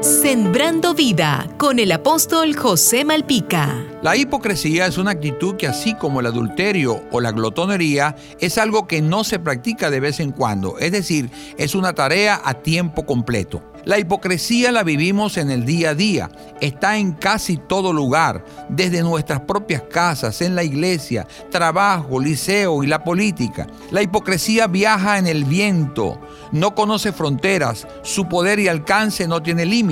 Sembrando vida con el apóstol José Malpica. La hipocresía es una actitud que así como el adulterio o la glotonería es algo que no se practica de vez en cuando, es decir, es una tarea a tiempo completo. La hipocresía la vivimos en el día a día, está en casi todo lugar, desde nuestras propias casas, en la iglesia, trabajo, liceo y la política. La hipocresía viaja en el viento, no conoce fronteras, su poder y alcance no tiene límites.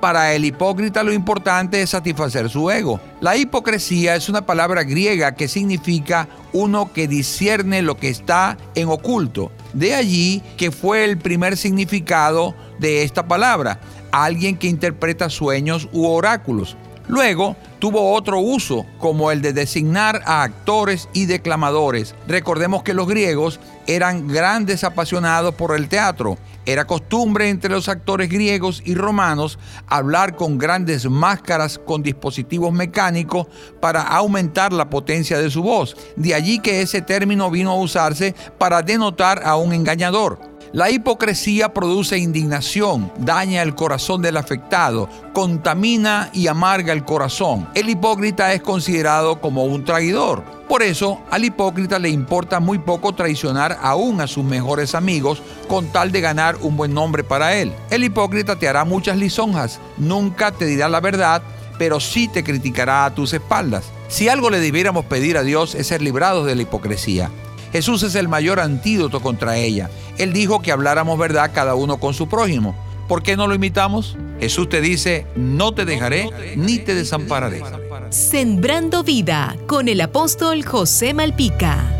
Para el hipócrita lo importante es satisfacer su ego. La hipocresía es una palabra griega que significa uno que discierne lo que está en oculto. De allí que fue el primer significado de esta palabra, alguien que interpreta sueños u oráculos. Luego tuvo otro uso, como el de designar a actores y declamadores. Recordemos que los griegos eran grandes apasionados por el teatro. Era costumbre entre los actores griegos y romanos hablar con grandes máscaras con dispositivos mecánicos para aumentar la potencia de su voz. De allí que ese término vino a usarse para denotar a un engañador. La hipocresía produce indignación, daña el corazón del afectado, contamina y amarga el corazón. El hipócrita es considerado como un traidor. Por eso, al hipócrita le importa muy poco traicionar aún a sus mejores amigos con tal de ganar un buen nombre para él. El hipócrita te hará muchas lisonjas, nunca te dirá la verdad, pero sí te criticará a tus espaldas. Si algo le debiéramos pedir a Dios es ser librados de la hipocresía. Jesús es el mayor antídoto contra ella. Él dijo que habláramos verdad cada uno con su prójimo. ¿Por qué no lo imitamos? Jesús te dice, no te dejaré ni te desampararé. Sembrando vida con el apóstol José Malpica.